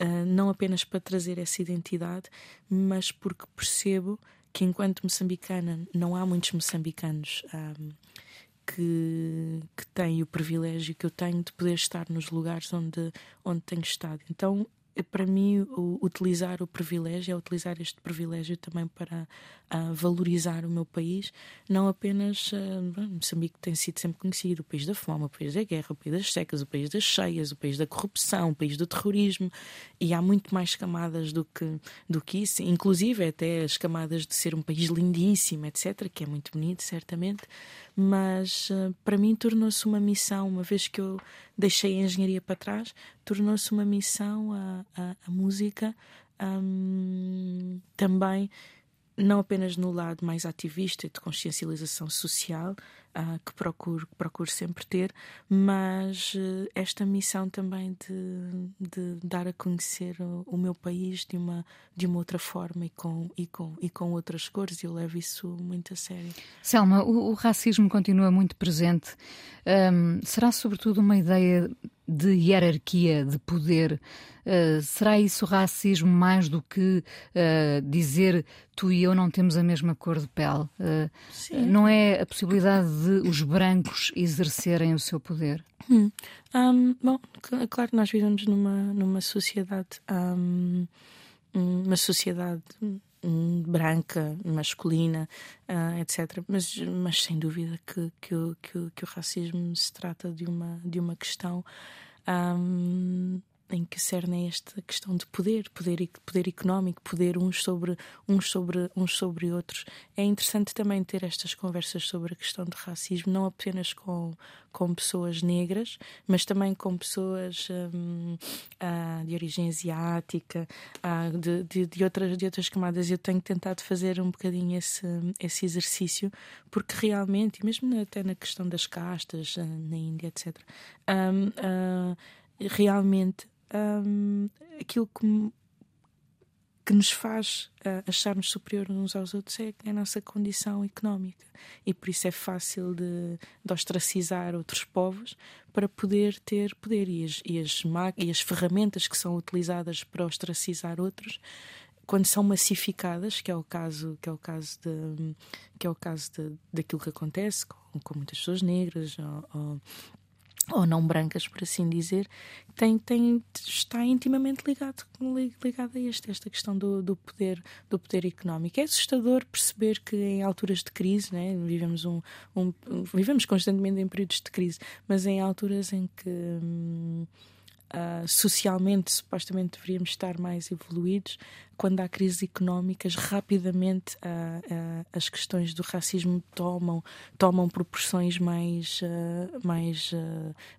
Uh, não apenas para trazer essa identidade, mas porque percebo que enquanto moçambicana não há muitos moçambicanos ah, que, que tem o privilégio que eu tenho de poder estar nos lugares onde, onde tenho estado. Então para mim, o, utilizar o privilégio é utilizar este privilégio também para uh, valorizar o meu país, não apenas. Uh, Moçambique tem sido sempre conhecido o país da fome, o país da guerra, o país das secas, o país das cheias, o país da corrupção, o país do terrorismo, e há muito mais camadas do que, do que isso, inclusive até as camadas de ser um país lindíssimo, etc., que é muito bonito, certamente, mas uh, para mim tornou-se uma missão, uma vez que eu deixei a engenharia para trás, tornou-se uma missão a, a, a música um, também não apenas no lado mais ativista de consciencialização social, uh, que, procuro, que procuro sempre ter, mas uh, esta missão também de, de dar a conhecer o, o, meu país de uma, de uma outra forma e com, e, com, e com outras cores, eu levo isso muito a sério. Selma, o, o racismo continua muito presente. Um, será sobretudo uma ideia de hierarquia, de poder. Uh, será isso racismo mais do que uh, dizer tu e eu não temos a mesma cor de pele? Uh, não é a possibilidade de os brancos exercerem o seu poder? Hum. Um, bom, claro que nós vivemos numa, numa sociedade, um, uma sociedade branca, masculina, uh, etc. Mas, mas sem dúvida que, que, o, que, que o racismo se trata de uma, de uma questão um, em que cerne esta questão de poder, poder, poder económico, poder uns sobre, uns, sobre, uns sobre outros. É interessante também ter estas conversas sobre a questão de racismo, não apenas com, com pessoas negras, mas também com pessoas um, ah, de origem asiática, ah, de, de, de, outras, de outras camadas. Eu tenho tentado fazer um bocadinho esse, esse exercício, porque realmente, e mesmo até na questão das castas, ah, na Índia, etc., um, uh, realmente um, aquilo que, que nos faz uh, acharmos superior uns aos outros é, a nossa condição económica. E por isso é fácil de, de ostracizar outros povos para poder ter poder. E as, e, as, e as ferramentas que são utilizadas para ostracizar outros quando são massificadas, que é o caso, que é o caso de, que é o caso de, daquilo que acontece com, com muitas pessoas negras ou, ou ou não brancas, por assim dizer, tem, tem, está intimamente ligado, ligado a este, esta questão do, do, poder, do poder económico. É assustador perceber que em alturas de crise, né, vivemos, um, um, vivemos constantemente em períodos de crise, mas em alturas em que hum, uh, socialmente supostamente deveríamos estar mais evoluídos, quando há crises económicas, rapidamente uh, uh, as questões do racismo tomam, tomam proporções mais, mais,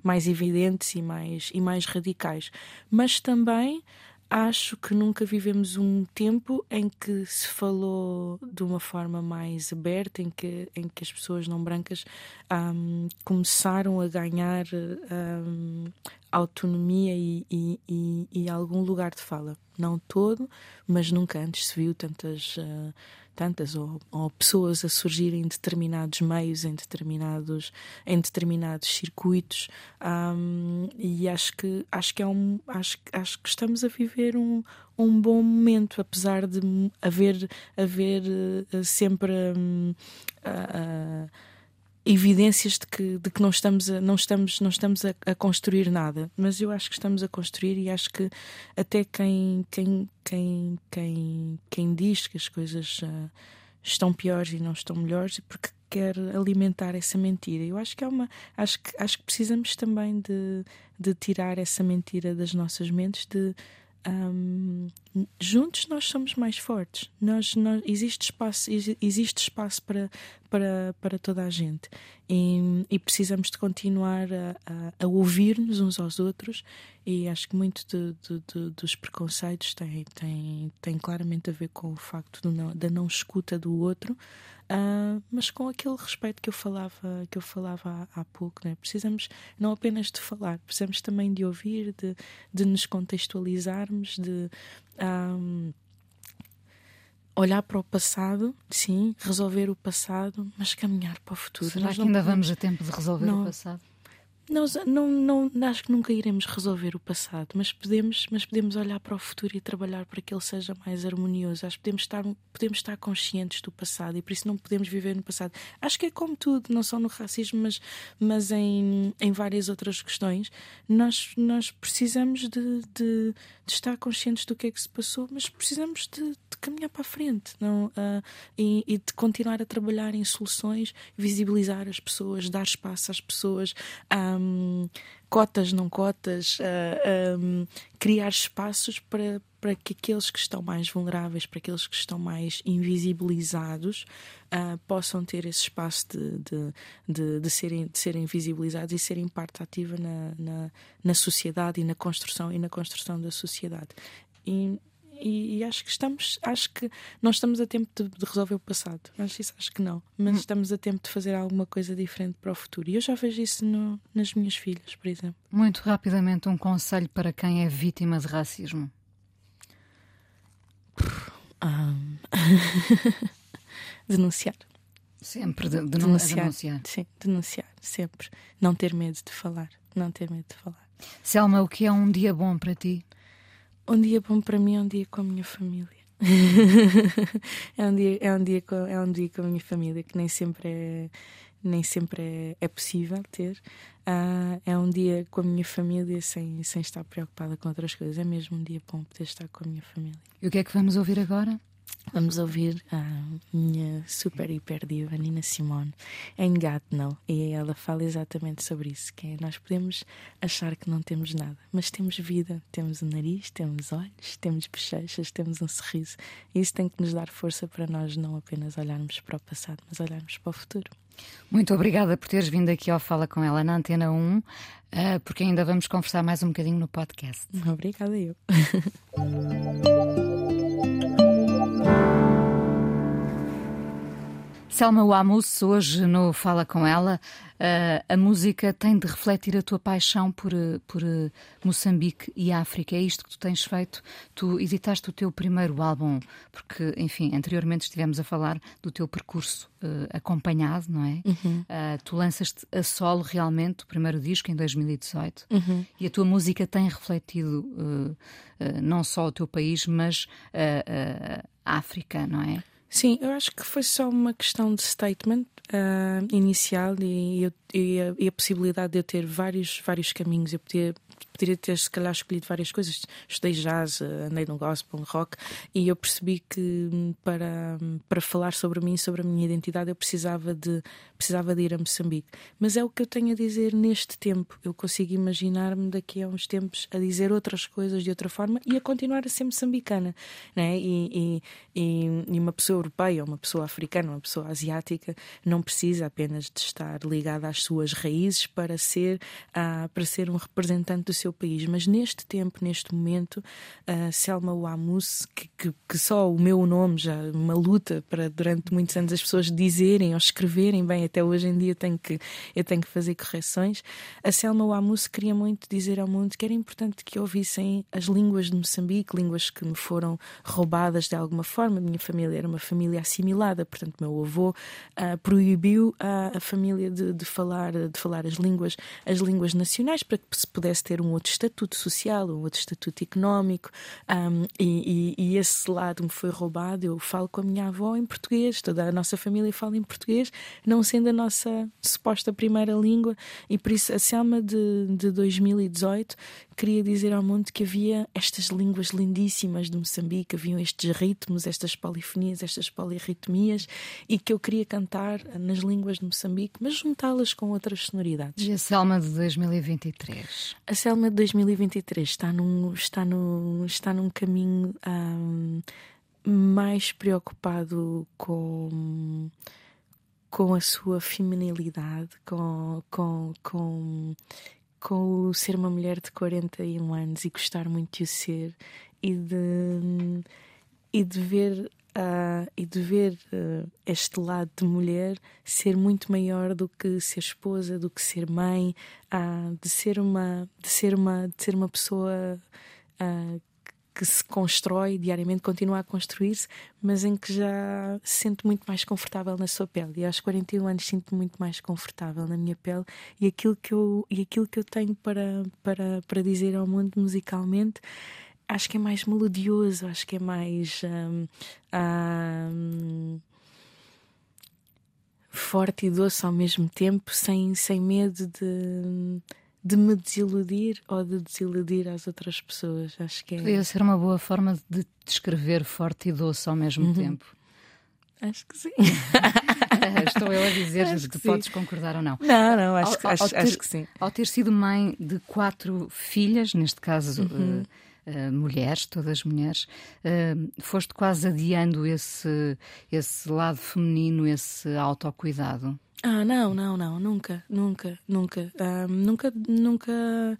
mais evidentes e mais, e mais radicais. Mas também acho que nunca vivemos um tempo em que se falou de uma forma mais aberta, em que, em que as pessoas não brancas um, começaram a ganhar um, autonomia e, e, e, e, algum lugar de fala. Não todo, mas nunca antes se viu tantas. Uh, tantas ou, ou, pessoas a surgir em determinados meios, em determinados, em determinados circuitos. Um, e acho que acho que é um acho, acho que estamos a viver um, um bom momento apesar de haver haver uh, sempre um, evidências de que, de que não estamos, a, não estamos, não estamos a, a, construir nada, mas eu acho que estamos a construir e acho que até quem, quem, quem, quem, quem diz que as coisas uh, estão piores e não estão melhores, é porque quer alimentar essa mentira. Eu acho que é uma, acho que, acho que precisamos também de, de tirar essa mentira das nossas mentes de um, juntos nós somos mais fortes. Nós, nós, existe espaço, existe espaço para, para, para toda a gente e, e precisamos de continuar a, a, a ouvir-nos uns aos outros. E acho que muito de, de, de, dos preconceitos tem, tem, tem claramente a ver com o facto não, da não escuta do outro. Uh, mas com aquele respeito que eu falava que eu falava há, há pouco né? precisamos não apenas de falar precisamos também de ouvir de, de nos contextualizarmos de um, olhar para o passado sim resolver o passado mas caminhar para o futuro. Será Nós que ainda vamos a tempo de resolver não, o passado nós não, não, acho que nunca iremos resolver o passado, mas podemos, mas podemos olhar para o futuro e trabalhar para que ele seja mais harmonioso. Acho que podemos estar, podemos estar conscientes do passado e por isso não podemos viver no passado. Acho que é como tudo, não só no racismo, mas, mas em, em várias outras questões. Nós, nós precisamos de, de, de estar conscientes do que é que se passou, mas precisamos de, de caminhar para a frente não, uh, e, e, de continuar a trabalhar em soluções, visibilizar as pessoas, dar espaço às pessoas. Uh, um, cotas, não cotas, uh, um, criar espaços para, para que aqueles que estão mais vulneráveis, para aqueles que estão mais invisibilizados, uh, possam ter esse espaço de, de, de, de, serem, de serem visibilizados e serem parte ativa na, na, na sociedade e na construção e na construção da sociedade. E, e, e, acho que estamos, acho que não estamos a tempo de, de resolver o passado. Acho isso, acho que não. Mas hum. estamos a tempo de fazer alguma coisa diferente para o futuro. E eu já vejo isso no, nas minhas filhas, por exemplo. Muito rapidamente, um conselho para quem é vítima de racismo. Um... denunciar. Sempre de, de denunciar. denunciar. Sim, denunciar, sempre. Não ter medo de falar. Não ter medo de falar. Selma, o que é um dia bom para ti? Um dia bom para mim é um dia com a minha família. é, um dia, é, um dia com, é um dia com a minha família que nem sempre é, nem sempre é, é possível ter. Uh, é um dia com a minha família sem, sem estar preocupada com outras coisas. É mesmo um dia bom poder estar com a minha família. E o que é que vamos ouvir agora? Vamos ouvir a minha super hiper diva Nina Simone em God No e ela fala exatamente sobre isso que é nós podemos achar que não temos nada mas temos vida, temos um nariz temos olhos, temos bochechas temos um sorriso. E isso tem que nos dar força para nós não apenas olharmos para o passado mas olharmos para o futuro. Muito obrigada por teres vindo aqui ao Fala Com Ela na Antena 1 ah, porque ainda vamos conversar mais um bocadinho no podcast. Obrigada eu Selma Wamus, hoje no Fala Com Ela, uh, a música tem de refletir a tua paixão por, por uh, Moçambique e África. É isto que tu tens feito. Tu editaste o teu primeiro álbum, porque, enfim, anteriormente estivemos a falar do teu percurso uh, acompanhado, não é? Uhum. tu lançaste a solo realmente, o primeiro disco, em 2018, uhum. e a tua música tem refletido não só o teu país, mas a África, não é? Sim, eu acho que foi só uma questão de statement uh, inicial e, e, a, e, a, possibilidade de eu ter vários, vários caminhos. Eu podia poderia ter, se calhar, escolhido várias coisas. Estudei jazz, andei no gospel, rock, e eu percebi que hum, para, hum, para falar sobre mim, sobre a minha identidade, eu precisava de, precisava de ir a Moçambique. Mas é o que eu tenho a dizer neste tempo. Eu consigo imaginar-me daqui a uns tempos a dizer outras coisas de outra forma e a continuar a ser moçambicana. Né? E, e, e uma pessoa europeia, uma pessoa africana, uma pessoa asiática, não precisa apenas de estar ligada às suas raízes para ser, uh, para ser um representante do seu seu país. Mas neste tempo, neste momento, uh, Selma Wamus, que, que, que, só o meu nome já uma luta para durante muitos anos as pessoas dizerem ou escreverem bem, até hoje em dia tenho que, eu tenho que fazer correções. A Selma Wamus queria muito dizer ao mundo que era importante que ouvissem as línguas de Moçambique, línguas que me foram roubadas de alguma forma. A minha família era uma família assimilada, portanto, meu avô uh, proibiu a, a família de, de, falar, de falar as línguas, as línguas nacionais para que se pudesse ter um outro estatuto social, um outro estatuto económico, um, e, e, e, esse lado me foi roubado. Eu falo com a minha avó em português, toda a nossa família fala em português, não sendo a nossa suposta primeira língua, e por isso a Selma de, de 2018 queria dizer ao mundo que havia estas línguas lindíssimas de Moçambique, haviam estes ritmos, estas polifonias, estas polirritmias, e que eu queria cantar nas línguas de Moçambique, mas juntá-las com outras sonoridades. E a Selma de 2023? A Selma de 2023 está num, está num, está num caminho um, mais preocupado com com a sua feminilidade, com, com, com com o ser uma mulher de 41 anos e gostar muito de o ser e de, e de ver Uh, e de ver uh, este lado de mulher ser muito maior do que ser esposa, do que ser mãe, uh, de ser uma de ser uma de ser uma pessoa que se constrói diariamente, continua a construir-se, mas em que já se sente muito mais confortável na sua pele. E aos 41 anos sinto-me muito mais confortável na minha pele e aquilo que eu, e aquilo que eu tenho para, para, para dizer ao mundo musicalmente acho que é mais melodioso, acho que é mais. Um, um, forte e doce ao mesmo tempo, sem, sem medo de de me desiludir ou de desiludir as outras pessoas. Acho que é... Podia ser uma boa forma de descrever forte e doce ao mesmo uhum. tempo. Acho que sim. Estou eu a dizer acho que, que podes concordar ou não. Não, não, acho, ao, acho, ao ter, acho, que sim. Ao ter sido mãe de quatro filhas, neste caso uhum. uh, uh, mulheres, todas mulheres, uh, foste quase adiando esse, esse lado feminino, esse autocuidado. Ah, não, não, não, nunca, nunca, nunca, um, nunca, nunca.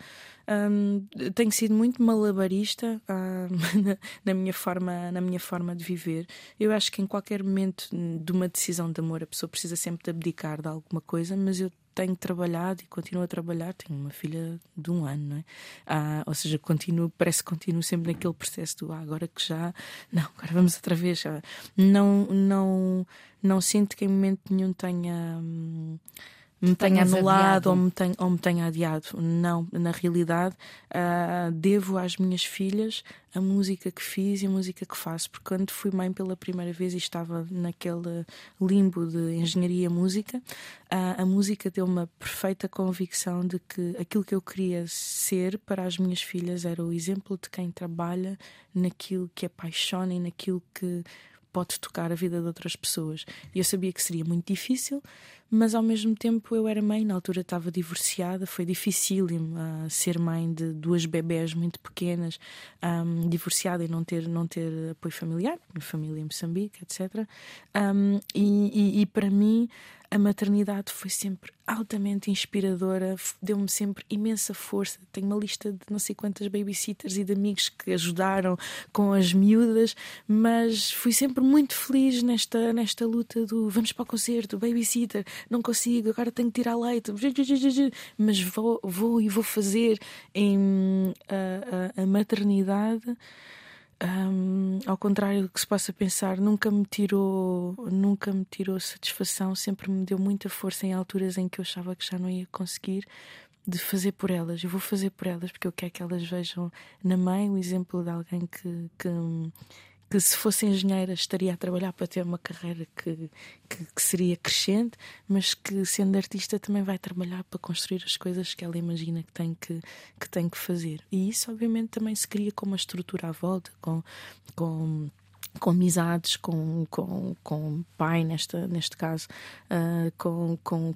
Um, tenho sido muito malabarista na, na, minha forma, na minha forma de viver. Eu acho que em qualquer momento de uma decisão de amor a pessoa precisa sempre de abdicar de alguma coisa, mas eu tenho trabalhado e continuo a trabalhar. Tenho uma filha de um ano, não é? Ah, ou seja, continuo, parece que continuo sempre naquele processo do ah, agora que já. Não, agora vamos outra vez. Não, não, não sinto que em momento nenhum tenha. Hum, me tenha anulado ou me, tenha, ou me tenha adiado. Não, na realidade, uh, devo às minhas filhas a música que fiz e a música que faço, porque quando fui mãe pela primeira vez e estava naquele limbo de engenharia música, uh, a música deu uma perfeita convicção de que aquilo que eu queria ser para as minhas filhas era o exemplo de quem trabalha naquilo que apaixona e naquilo que pode tocar a vida de outras pessoas. E eu sabia que seria muito difícil, mas ao mesmo tempo eu era mãe, na altura estava divorciada, foi difícil uh, ser mãe de duas bebés muito pequenas, um, divorciada e não ter, não ter apoio familiar, minha família em Moçambique, etc. Um, e, e, e para mim a maternidade foi sempre altamente inspiradora, deu-me sempre imensa força. Tenho uma lista de não sei quantas babysitters e de amigos que ajudaram com as miúdas, mas fui sempre muito feliz nesta, nesta luta do vamos para o concerto, babysitter, não consigo, agora tenho que tirar leite, mas vou, vou e vou fazer em a, a, a maternidade um, ao contrário do que se possa pensar, nunca me tirou, nunca me tirou satisfação, sempre me deu muita força em alturas em que eu achava que já não ia conseguir de fazer por elas. Eu vou fazer por elas porque eu quero que elas vejam na mãe o exemplo de alguém que, que que se fosse engenheira estaria a trabalhar para ter uma carreira que, que, que, seria crescente, mas que sendo artista também vai trabalhar para construir as coisas que ela imagina que tem que, que, tem que fazer. E isso, obviamente, também se cria com uma estrutura à volta, com. com com amizades, com, com, com pai, nesta, neste caso, uh, com, com,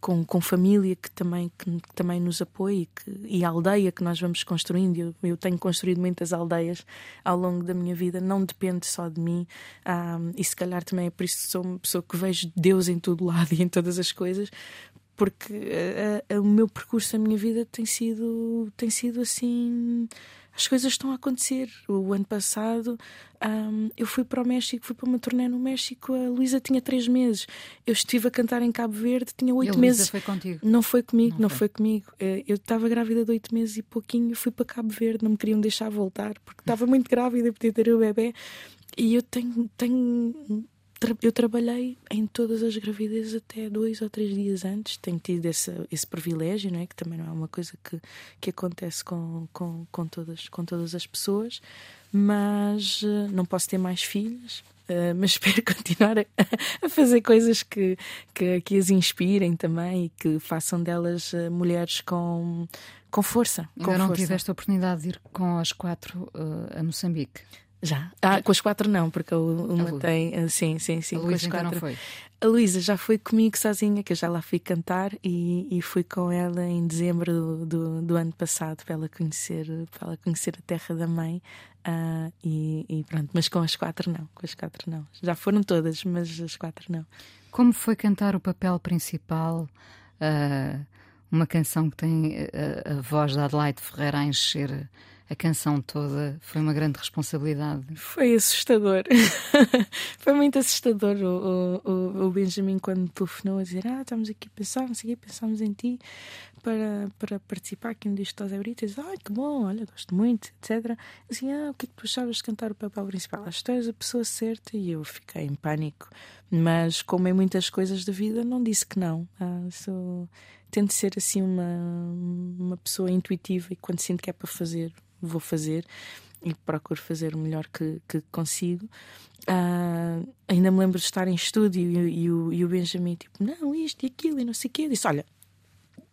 com, com, família que também, que, também nos apoia e, que, e a aldeia que nós vamos construindo. Eu, eu, tenho construído muitas aldeias ao longo da minha vida, não depende só de mim, ah, e se calhar também é por isso que sou uma pessoa que vejo Deus em todo lado e em todas as coisas, porque uh, o meu percurso, a minha vida tem sido, tem sido assim as coisas estão a acontecer. O ano passado um, eu fui para o México, fui para uma turnê no México. A Luísa tinha três meses. Eu estive a cantar em Cabo Verde, tinha oito meses. foi contigo? Não foi comigo, não, não foi. foi. comigo. Eh, eu estava grávida de oito meses e pouquinho. Fui para Cabo Verde, não me queriam deixar voltar porque estava muito grávida, podia ter o bebê. E eu tenho, tenho eu trabalhei em todas as gravidezes até dois ou três dias antes. Tenho tido esse, esse privilégio, não é? que também não é uma coisa que, que acontece com, com, com, todas, com todas as pessoas. Mas uh, não posso ter mais filhas. Uh, mas espero continuar a, a, fazer coisas que, que, que as inspirem também e que façam delas uh, mulheres com, com força. Com Ainda não força. tiveste a oportunidade de ir com as quatro a Moçambique? Já. Ah, com as quatro não, porque uma tem. Ah, sim, sim, sim. A Luísa então não foi. A Luísa já foi comigo sozinha, que eu já lá fui cantar e, e fui com ela em dezembro do, do, do, ano passado para ela conhecer, para ela conhecer a terra da mãe. Uh, e, e, pronto, mas com as quatro não, com as quatro não. Já foram todas, mas as quatro não. Como foi cantar o papel principal? Uh, uma canção que tem a, a voz da Adelaide Ferreira a encher a canção toda foi uma grande responsabilidade. Foi assustador. foi muito assustador o, o, o, Benjamin quando telefonou a dizer: Ah, estamos aqui a pensar, não sei o quê, pensamos em ti para, para participar aqui no Disco dos Euritas. Ai, que bom, olha, gosto muito, etc. Assim, ah, o que é que tu achavas de cantar o papel principal? Acho que és a pessoa certa e eu fiquei em pânico. Mas, como em muitas coisas da vida, não disse que não. Ah, sou... Tento ser assim uma, uma pessoa intuitiva e quando sinto que é para fazer, vou fazer e procuro fazer o melhor que, que consigo. Uh, ainda me lembro de estar em estúdio e, e, o, e o Benjamin, tipo, não, isto e aquilo e não sei o quê. Eu disse: Olha,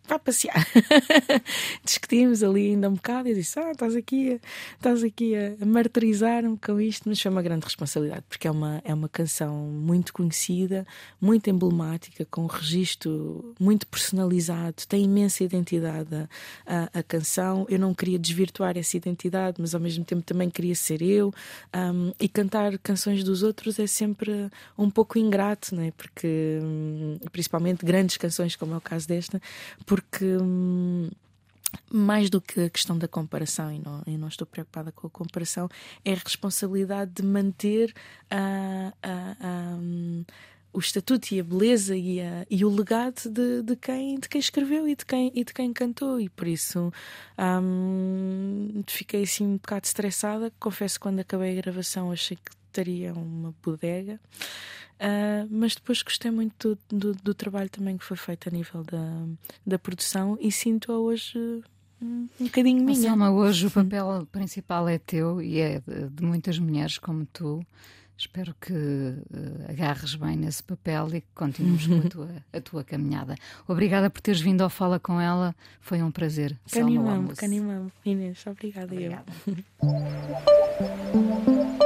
vá passear. Discutimos ali ainda um bocado e disse: Ah, estás aqui, estás aqui a, martirizar-me com isto, mas foi uma grande responsabilidade, porque é uma, é uma canção muito conhecida, muito emblemática, com um registro muito personalizado, tem imensa identidade a, a, a canção. Eu não queria desvirtuar essa identidade, mas ao mesmo tempo também queria ser eu. Um, e cantar canções dos outros é sempre um pouco ingrato, né? porque hum, principalmente grandes canções, como é o caso desta, porque. Hum, mais do que a questão da comparação, e não, e não estou preocupada com a comparação, é a responsabilidade de manter a, a, a, o estatuto e a beleza e, e o legado de, de, quem, de quem escreveu e de quem, e de quem cantou. E por isso um, fiquei assim um bocado estressada. Confesso que quando acabei a gravação achei que teria uma bodega. Uh, mas depois gostei muito do, do, do, trabalho também que foi feito a nível da, da produção e sinto-a hoje um, um bocadinho minha. Selma, hoje o papel principal é teu e é de, de muitas mulheres como tu. Espero que uh, agarres bem nesse papel e que continues com a tua, a tua caminhada. Obrigada por teres vindo ao Fala com ela. Foi um prazer. Canimamo, canimamo. Inês, obrigada. obrigada. Eu.